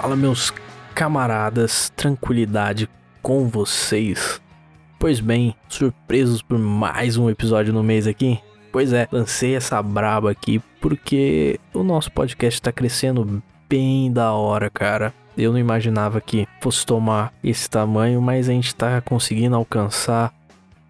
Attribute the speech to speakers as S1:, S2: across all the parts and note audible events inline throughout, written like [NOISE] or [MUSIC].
S1: Fala, meus camaradas, tranquilidade com vocês? Pois bem, surpresos por mais um episódio no mês aqui? Pois é, lancei essa braba aqui porque o nosso podcast tá crescendo bem da hora, cara. Eu não imaginava que fosse tomar esse tamanho, mas a gente tá conseguindo alcançar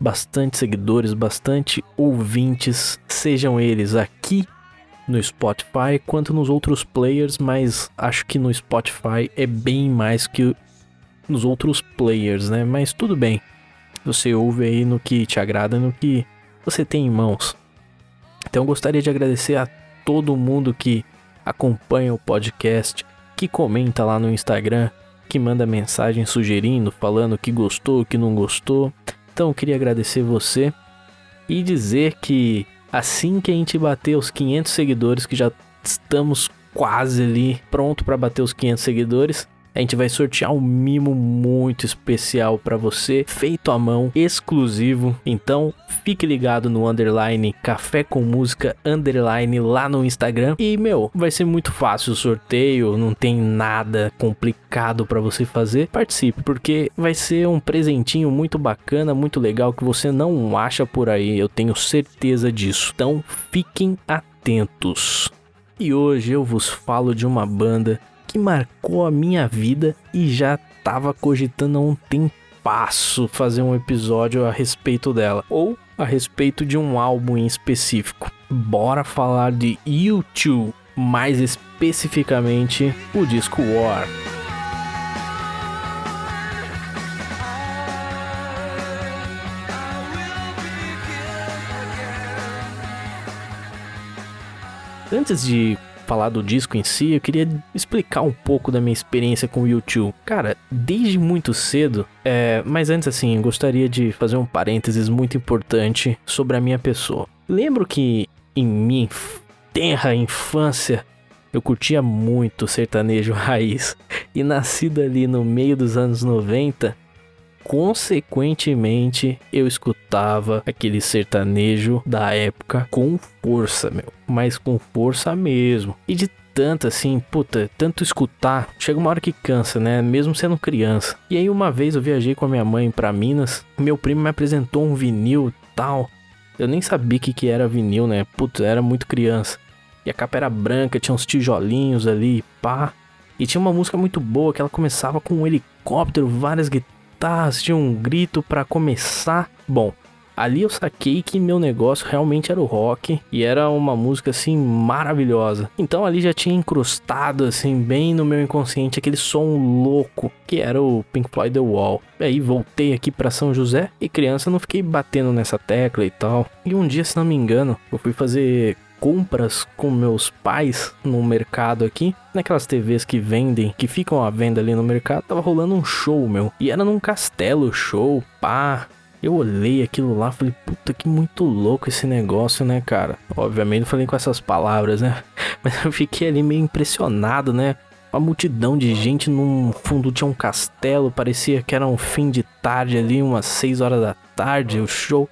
S1: bastante seguidores, bastante ouvintes, sejam eles aqui no Spotify quanto nos outros players, mas acho que no Spotify é bem mais que nos outros players, né? Mas tudo bem. Você ouve aí no que te agrada, no que você tem em mãos. Então gostaria de agradecer a todo mundo que acompanha o podcast, que comenta lá no Instagram, que manda mensagem sugerindo, falando que gostou, que não gostou. Então queria agradecer você e dizer que assim que a gente bater os 500 seguidores, que já estamos quase ali pronto para bater os 500 seguidores, a gente vai sortear um mimo muito especial para você, feito à mão, exclusivo. Então, fique ligado no underline Café com Música underline lá no Instagram. E meu, vai ser muito fácil o sorteio, não tem nada complicado para você fazer. Participe, porque vai ser um presentinho muito bacana, muito legal que você não acha por aí, eu tenho certeza disso. Então, fiquem atentos. E hoje eu vos falo de uma banda que marcou a minha vida e já tava cogitando há um tempasso fazer um episódio a respeito dela ou a respeito de um álbum em específico. Bora falar de U2, mais especificamente o disco War. Antes de falar do disco em si, eu queria explicar um pouco da minha experiência com o YouTube. Cara, desde muito cedo, é, mas antes assim, gostaria de fazer um parênteses muito importante sobre a minha pessoa. Lembro que em minha tenra infância eu curtia muito sertanejo [LAUGHS] raiz e nascido ali no meio dos anos 90, consequentemente eu escutava aquele sertanejo da época com força, meu, mas com força mesmo. E de tanto assim, puta, tanto escutar, chega uma hora que cansa, né? Mesmo sendo criança. E aí uma vez eu viajei com a minha mãe para Minas, meu primo me apresentou um vinil tal. Eu nem sabia que que era vinil, né? Puta, era muito criança. E a capa era branca, tinha uns tijolinhos ali, pá. E tinha uma música muito boa que ela começava com um helicóptero, várias guitarras guitarras, tinha um grito para começar. Bom, ali eu saquei que meu negócio realmente era o rock e era uma música assim maravilhosa. Então ali já tinha incrustado assim bem no meu inconsciente aquele som louco que era o Pink Floyd The Wall. E aí voltei aqui para São José e criança não fiquei batendo nessa tecla e tal. E um dia, se não me engano, eu fui fazer compras com meus pais no mercado aqui, naquelas TVs que vendem, que ficam à venda ali no mercado, tava rolando um show, meu. E era num castelo show, pá. Eu olhei aquilo lá, falei, puta que muito louco esse negócio, né, cara? Obviamente não falei com essas palavras, né? [LAUGHS] Mas eu fiquei ali meio impressionado, né? Uma multidão de gente num fundo tinha um castelo, parecia que era um fim de tarde ali, umas 6 horas da tarde, o show.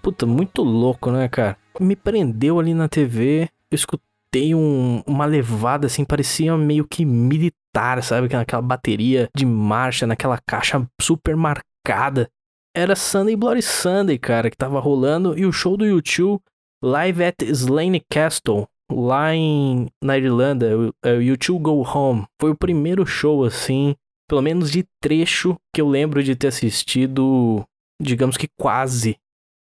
S1: Puta, muito louco, né, cara? Me prendeu ali na TV. Eu escutei um, uma levada assim, parecia meio que militar, sabe? Aquela bateria de marcha, naquela caixa super marcada. Era Sunday Bloody Sunday, cara, que tava rolando. E o show do YouTube live at Slane Castle, lá em, na Irlanda, o, é YouTube Go Home. Foi o primeiro show, assim, pelo menos de trecho que eu lembro de ter assistido, digamos que quase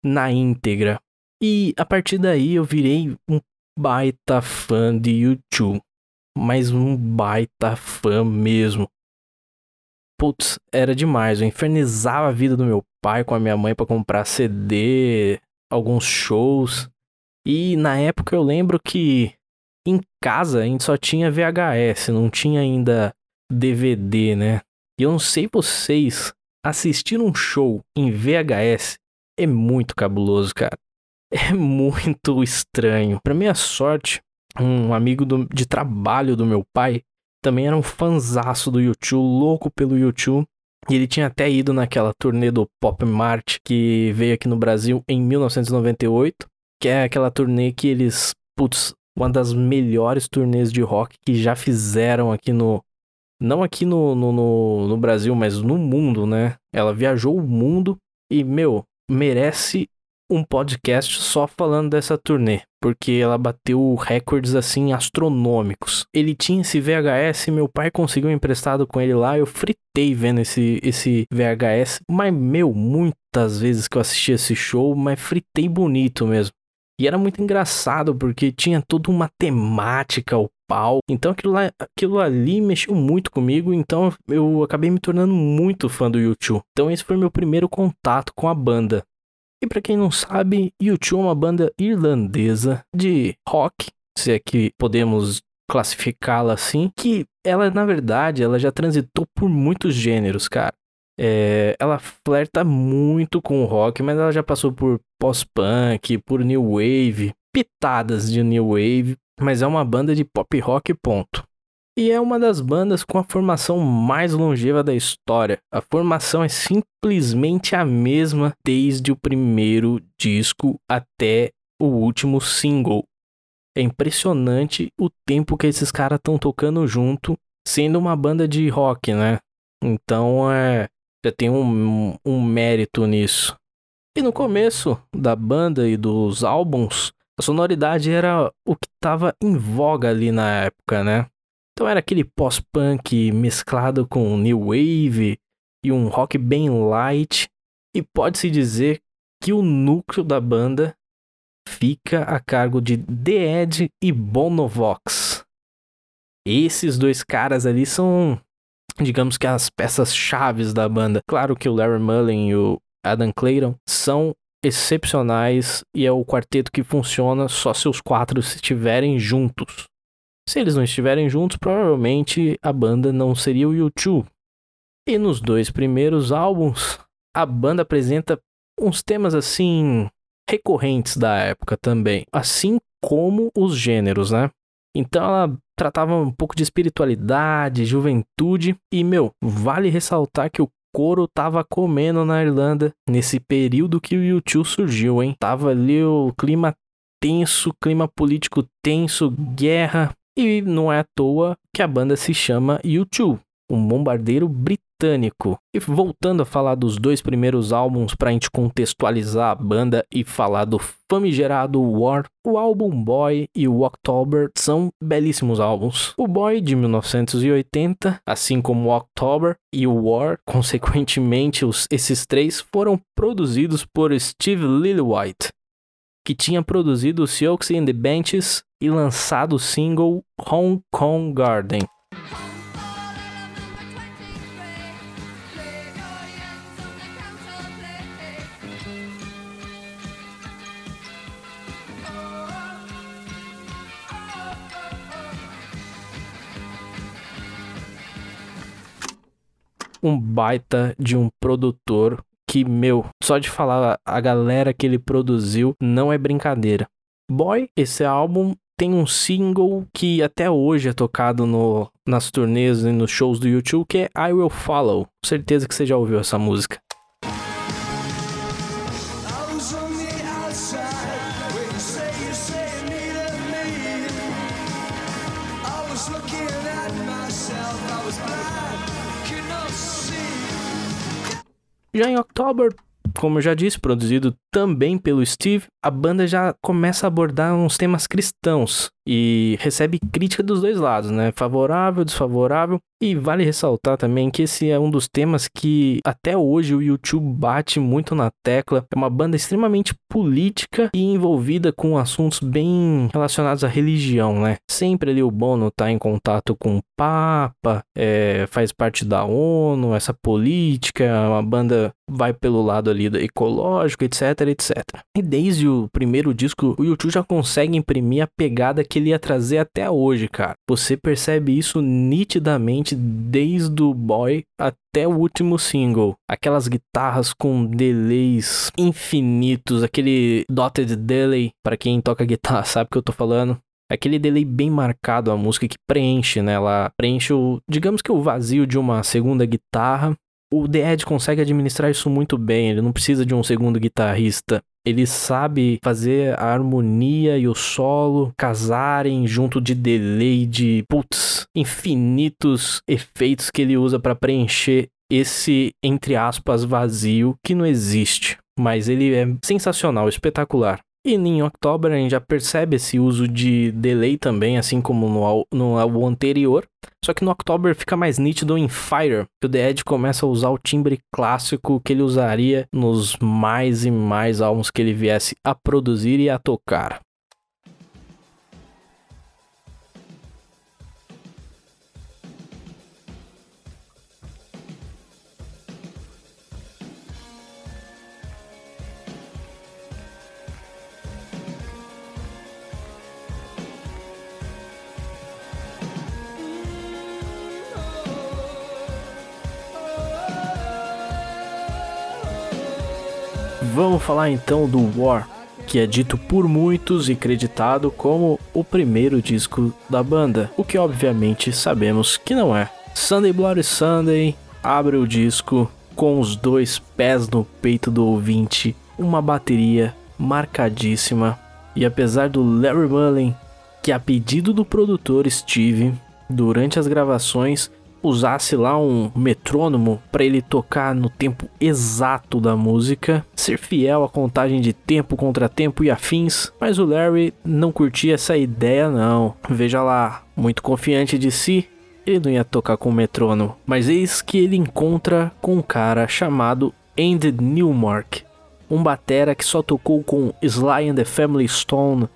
S1: na íntegra. E a partir daí eu virei um baita fã de YouTube. Mas um baita fã mesmo. Putz, era demais. Eu infernizava a vida do meu pai com a minha mãe para comprar CD, alguns shows. E na época eu lembro que em casa a gente só tinha VHS, não tinha ainda DVD, né? E eu não sei vocês, assistir um show em VHS é muito cabuloso, cara é [LAUGHS] muito estranho. Para minha sorte, um amigo do, de trabalho do meu pai também era um fanzaço do YouTube, louco pelo YouTube. E ele tinha até ido naquela turnê do Pop Mart que veio aqui no Brasil em 1998, que é aquela turnê que eles, putz, uma das melhores turnês de rock que já fizeram aqui no Não aqui no, no, no, no Brasil, mas no mundo, né? Ela viajou o mundo e, meu, merece um podcast só falando dessa turnê, porque ela bateu recordes assim astronômicos. Ele tinha esse VHS, meu pai conseguiu emprestado com ele lá, eu fritei vendo esse esse VHS, mas meu, muitas vezes que eu assisti esse show, mas fritei bonito mesmo. E era muito engraçado porque tinha toda uma temática, o pau. Então aquilo, lá, aquilo ali mexeu muito comigo, então eu acabei me tornando muito fã do YouTube. Então esse foi meu primeiro contato com a banda. E para quem não sabe, U2 é uma banda irlandesa de rock, se é que podemos classificá-la assim, que ela na verdade ela já transitou por muitos gêneros, cara. É, ela flerta muito com o rock, mas ela já passou por pós-punk, por new wave, pitadas de new wave, mas é uma banda de pop rock ponto. E é uma das bandas com a formação mais longeva da história. A formação é simplesmente a mesma desde o primeiro disco até o último single. É impressionante o tempo que esses caras estão tocando junto, sendo uma banda de rock, né? Então é, já tem um, um mérito nisso. E no começo da banda e dos álbuns, a sonoridade era o que estava em voga ali na época, né? Então era aquele pós-punk mesclado com new wave e um rock bem light. E pode-se dizer que o núcleo da banda fica a cargo de The Ed e Bonovox. Esses dois caras ali são, digamos que as peças chaves da banda. Claro que o Larry Mullen e o Adam Clayton são excepcionais e é o quarteto que funciona só se os quatro estiverem juntos. Se eles não estiverem juntos, provavelmente a banda não seria o U2. E nos dois primeiros álbuns, a banda apresenta uns temas assim recorrentes da época também, assim como os gêneros, né? Então ela tratava um pouco de espiritualidade, juventude e meu, vale ressaltar que o coro tava comendo na Irlanda nesse período que o U2 surgiu, hein? Tava ali o clima tenso, clima político tenso, guerra, e não é à toa que a banda se chama U2, um bombardeiro britânico. E voltando a falar dos dois primeiros álbuns para a gente contextualizar a banda e falar do famigerado War, o álbum Boy e o October são belíssimos álbuns. O Boy de 1980, assim como o October e o War, consequentemente os, esses três foram produzidos por Steve Lillywhite, que tinha produzido Silks and the Benches e lançado o single Hong Kong Garden. um baita de um produtor que, meu, só de falar a galera que ele produziu não é brincadeira. Boy, esse álbum tem um single que até hoje é tocado no, nas turnês e nos shows do YouTube, que é I Will Follow. Certeza que você já ouviu essa música. Já em October como eu já disse, produzido também pelo Steve, a banda já começa a abordar uns temas cristãos e recebe crítica dos dois lados, né? Favorável, desfavorável. E vale ressaltar também que esse é um dos temas que até hoje o YouTube bate muito na tecla. É uma banda extremamente política e envolvida com assuntos bem relacionados à religião, né? Sempre ali o Bono tá em contato com o Papa, é, faz parte da ONU, essa política, uma banda vai pelo lado ali ecológico, etc, etc. E desde o primeiro disco, o YouTube já consegue imprimir a pegada que ele ia trazer até hoje, cara. Você percebe isso nitidamente desde o Boy até o último single. Aquelas guitarras com delays infinitos, aquele dotted delay, para quem toca guitarra [LAUGHS] sabe o que eu tô falando. Aquele delay bem marcado, a música que preenche, né? Ela preenche o, digamos que o vazio de uma segunda guitarra. O The Ed consegue administrar isso muito bem, ele não precisa de um segundo guitarrista Ele sabe fazer a harmonia e o solo casarem junto de delay, de putz, infinitos efeitos que ele usa para preencher esse, entre aspas, vazio que não existe. Mas ele é sensacional, espetacular. E em October a gente já percebe esse uso de delay também, assim como no, no álbum anterior. Só que no October fica mais nítido em Fire, que o The Edge começa a usar o timbre clássico que ele usaria nos mais e mais álbuns que ele viesse a produzir e a tocar. Vamos falar então do War, que é dito por muitos e creditado como o primeiro disco da banda, o que obviamente sabemos que não é. Sunday Bloody Sunday abre o disco com os dois pés no peito do ouvinte, uma bateria marcadíssima, e apesar do Larry Mullen, que a pedido do produtor Steve, durante as gravações, usasse lá um metrônomo para ele tocar no tempo exato da música, ser fiel à contagem de tempo, contratempo e afins, mas o Larry não curtia essa ideia não. Veja lá, muito confiante de si, ele não ia tocar com o metrônomo, mas eis que ele encontra com um cara chamado Andy Newmark, um batera que só tocou com Sly and the Family Stone,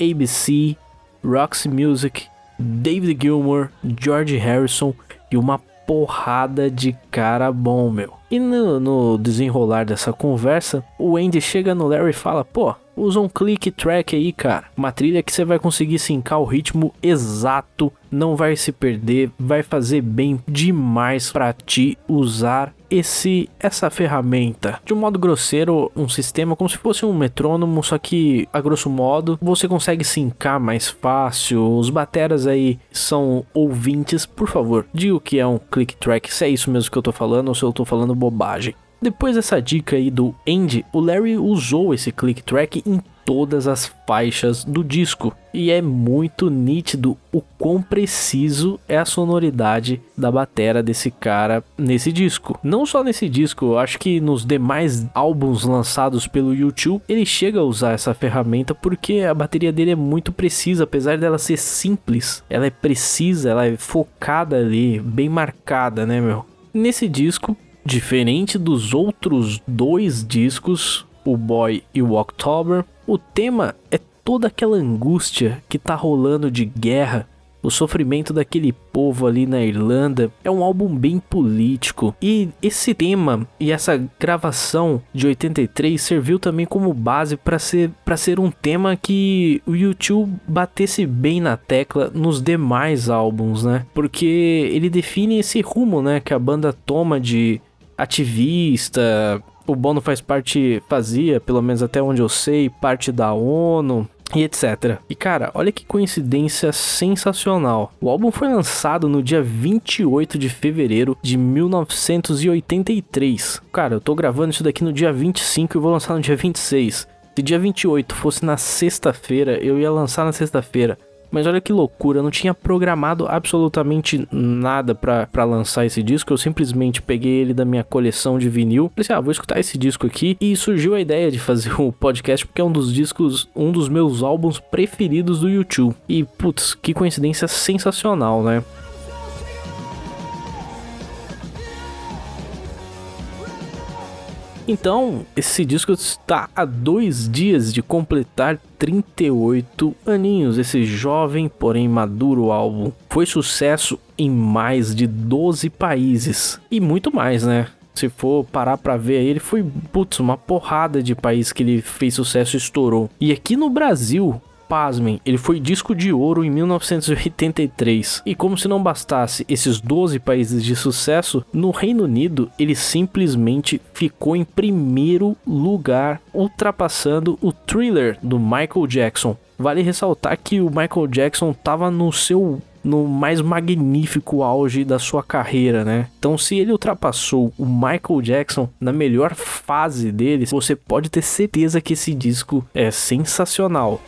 S1: ABC, Roxy Music, David Gilmour, George Harrison e uma porrada de cara bom, meu. E no, no, desenrolar dessa conversa, o Andy chega no Larry e fala: pô, usa um click track aí, cara. Uma trilha que você vai conseguir sincar o ritmo exato, não vai se perder, vai fazer bem demais para ti usar esse essa ferramenta. De um modo grosseiro, um sistema como se fosse um metrônomo, só que a grosso modo você consegue sincar mais fácil. Os bateras aí são ouvintes, por favor, diga o que é um click track, se é isso mesmo que eu tô falando ou se eu tô falando bobagem. Depois dessa dica aí do Andy, o Larry usou esse click track em todas as faixas do disco e é muito nítido o quão preciso é a sonoridade da batera desse cara nesse disco. Não só nesse disco, eu acho que nos demais álbuns lançados pelo YouTube ele chega a usar essa ferramenta porque a bateria dele é muito precisa, apesar dela ser simples, ela é precisa, ela é focada ali, bem marcada, né, meu? Nesse disco Diferente dos outros dois discos, o Boy e o October, o tema é toda aquela angústia que tá rolando de guerra, o sofrimento daquele povo ali na Irlanda. É um álbum bem político. E esse tema e essa gravação de 83 serviu também como base para ser para ser um tema que o YouTube batesse bem na tecla nos demais álbuns, né? Porque ele define esse rumo, né, que a banda toma de ativista. O Bono faz parte, fazia, pelo menos até onde eu sei, parte da ONU e etc. E cara, olha que coincidência sensacional. O álbum foi lançado no dia 28 de fevereiro de 1983. Cara, eu tô gravando isso daqui no dia 25 e vou lançar no dia 26. Se dia 28 fosse na sexta-feira, eu ia lançar na sexta-feira. Mas olha que loucura, eu não tinha programado absolutamente nada para lançar esse disco. Eu simplesmente peguei ele da minha coleção de vinil. Falei assim, ah, vou escutar esse disco aqui. E surgiu a ideia de fazer [LAUGHS] o um podcast porque é um dos discos, um dos meus álbuns preferidos do YouTube. E putz, que coincidência sensacional, né? Então, esse disco está a dois dias de completar 38 aninhos. Esse jovem, porém maduro álbum foi sucesso em mais de 12 países e muito mais, né? Se for parar pra ver ele foi, putz, uma porrada de países que ele fez sucesso e estourou. E aqui no Brasil, pasmem, ele foi disco de ouro em 1983. E como se não bastasse esses 12 países de sucesso, no Reino Unido ele simplesmente ficou em primeiro lugar, ultrapassando o Thriller do Michael Jackson. Vale ressaltar que o Michael Jackson estava no seu no mais magnífico auge da sua carreira, né? Então, se ele ultrapassou o Michael Jackson na melhor fase dele, você pode ter certeza que esse disco é sensacional.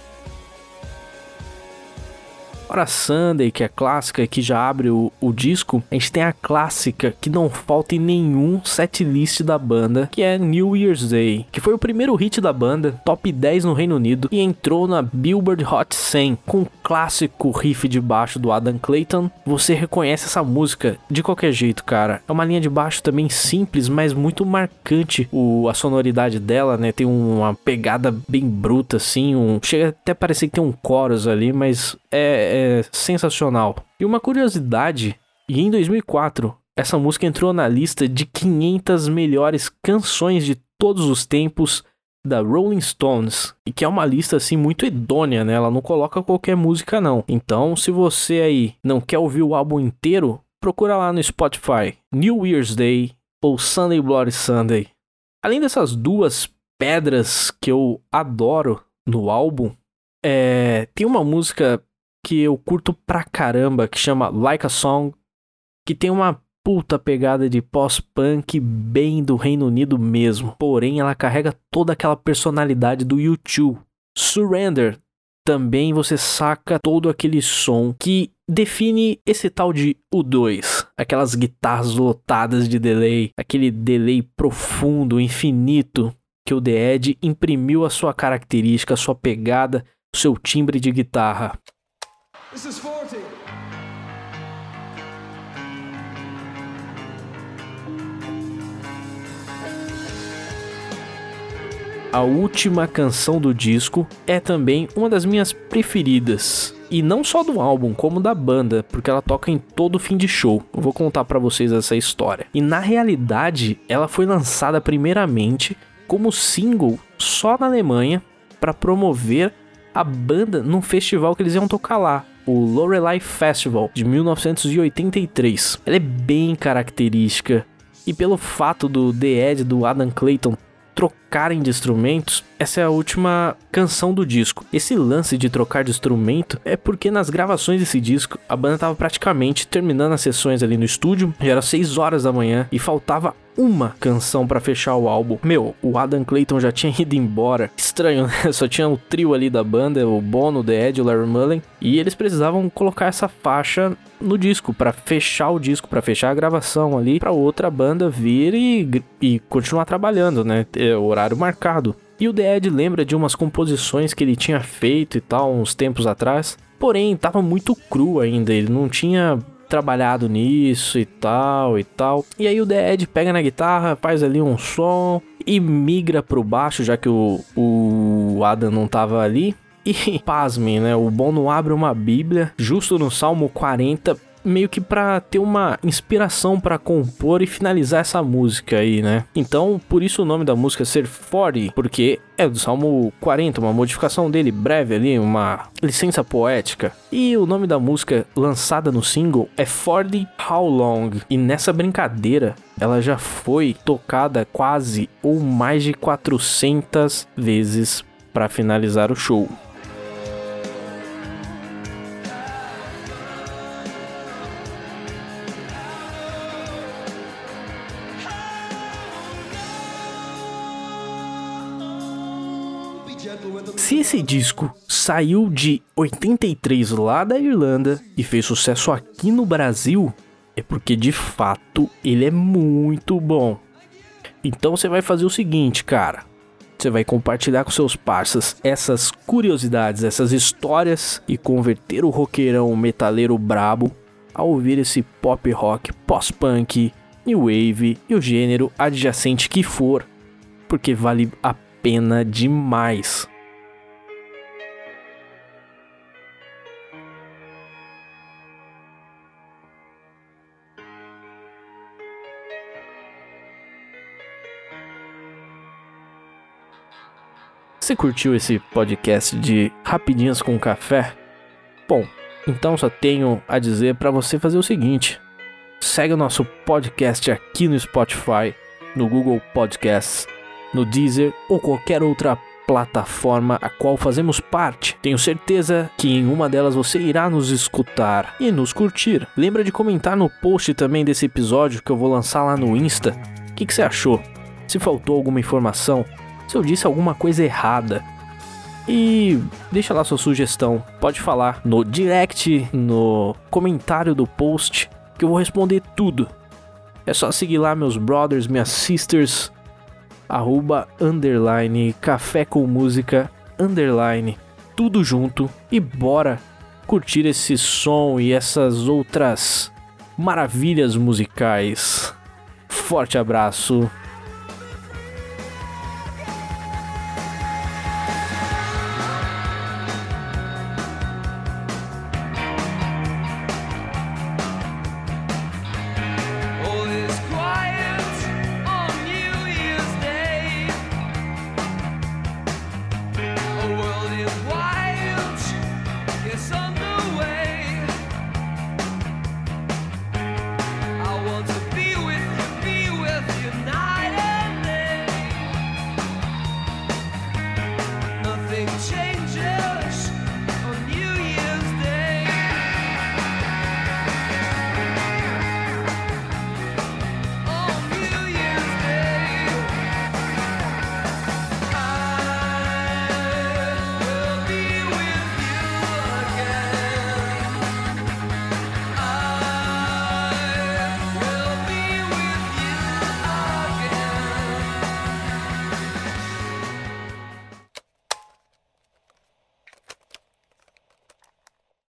S1: Para Sunday, que é clássica e que já abre o, o, disco, a gente tem a clássica que não falta em nenhum setlist da banda, que é New Year's Day, que foi o primeiro hit da banda, top 10 no Reino Unido e entrou na Billboard Hot 100 com o clássico riff de baixo do Adam Clayton. Você reconhece essa música de qualquer jeito, cara. É uma linha de baixo também simples, mas muito marcante o, a sonoridade dela, né? Tem uma pegada bem bruta assim, um chega até a parecer que tem um chorus ali, mas é, é sensacional. E uma curiosidade, e em 2004, essa música entrou na lista de 500 melhores canções de todos os tempos da Rolling Stones, e que é uma lista assim muito idônea, né? Ela não coloca qualquer música não. Então, se você aí não quer ouvir o álbum inteiro, procura lá no Spotify New Year's Day ou Sunday Bloody Sunday. Além dessas duas pedras que eu adoro no álbum, é, tem uma música que eu curto pra caramba, que chama Like a Song, que tem uma puta pegada de pós-punk bem do Reino Unido mesmo. Porém, ela carrega toda aquela personalidade do YouTube. Surrender também você saca todo aquele som que define esse tal de U2, aquelas guitarras lotadas de delay, aquele delay profundo, infinito que o The Edge imprimiu a sua característica, a sua pegada, o seu timbre de guitarra. This is 40. A última canção do disco é também uma das minhas preferidas. E não só do álbum, como da banda, porque ela toca em todo fim de show. Eu vou contar para vocês essa história. E na realidade, ela foi lançada primeiramente como single só na Alemanha para promover a banda num festival que eles iam tocar lá, o Lorelei Festival de 1983. Ela é bem característica e pelo fato do The Ed do Adam Clayton trocarem de instrumentos, essa é a última canção do disco. Esse lance de trocar de instrumento é porque nas gravações desse disco a banda estava praticamente terminando as sessões ali no estúdio, já era 6 horas da manhã e faltava uma canção para fechar o álbum. Meu, o Adam Clayton já tinha [LAUGHS] ido embora. Estranho, né? Só tinha o trio ali da banda, o Bono, o The Ed, o Larry Mullen, e eles precisavam colocar essa faixa no disco para fechar o disco, para fechar a gravação ali, para outra banda vir e, e continuar trabalhando, né? É horário marcado. E o The Ed lembra de umas composições que ele tinha feito e tal uns tempos atrás. Porém, tava muito cru ainda, ele não tinha trabalhado nisso e tal e tal. E aí o The Ed pega na guitarra, faz ali um som e migra pro baixo, já que o, o Adam não tava ali. E [LAUGHS] pasmem, né? O Bono abre uma Bíblia justo no Salmo 40 meio que para ter uma inspiração para compor e finalizar essa música aí, né? Então, por isso o nome da música ser 40, porque é do Salmo 40, uma modificação dele breve ali, uma licença poética. E o nome da música lançada no single é 40 How Long. E nessa brincadeira, ela já foi tocada quase ou mais de 400 vezes para finalizar o show. Se esse disco saiu de 83 lá da Irlanda e fez sucesso aqui no Brasil, é porque de fato ele é muito bom. Então você vai fazer o seguinte, cara. Você vai compartilhar com seus parceiros essas curiosidades, essas histórias e converter o roqueirão metaleiro brabo a ouvir esse pop rock, pós-punk, new wave e o gênero adjacente que for, porque vale a pena demais. Você curtiu esse podcast de Rapidinhas com Café? Bom, então só tenho a dizer para você fazer o seguinte: segue o nosso podcast aqui no Spotify, no Google Podcasts, no Deezer ou qualquer outra plataforma a qual fazemos parte. Tenho certeza que em uma delas você irá nos escutar e nos curtir. Lembra de comentar no post também desse episódio que eu vou lançar lá no Insta. O que, que você achou? Se faltou alguma informação? Se eu disse alguma coisa errada? E deixa lá sua sugestão. Pode falar no direct, no comentário do post, que eu vou responder tudo. É só seguir lá meus brothers, minhas sisters, arroba, underline, café com música, underline, tudo junto e bora curtir esse som e essas outras maravilhas musicais. Forte abraço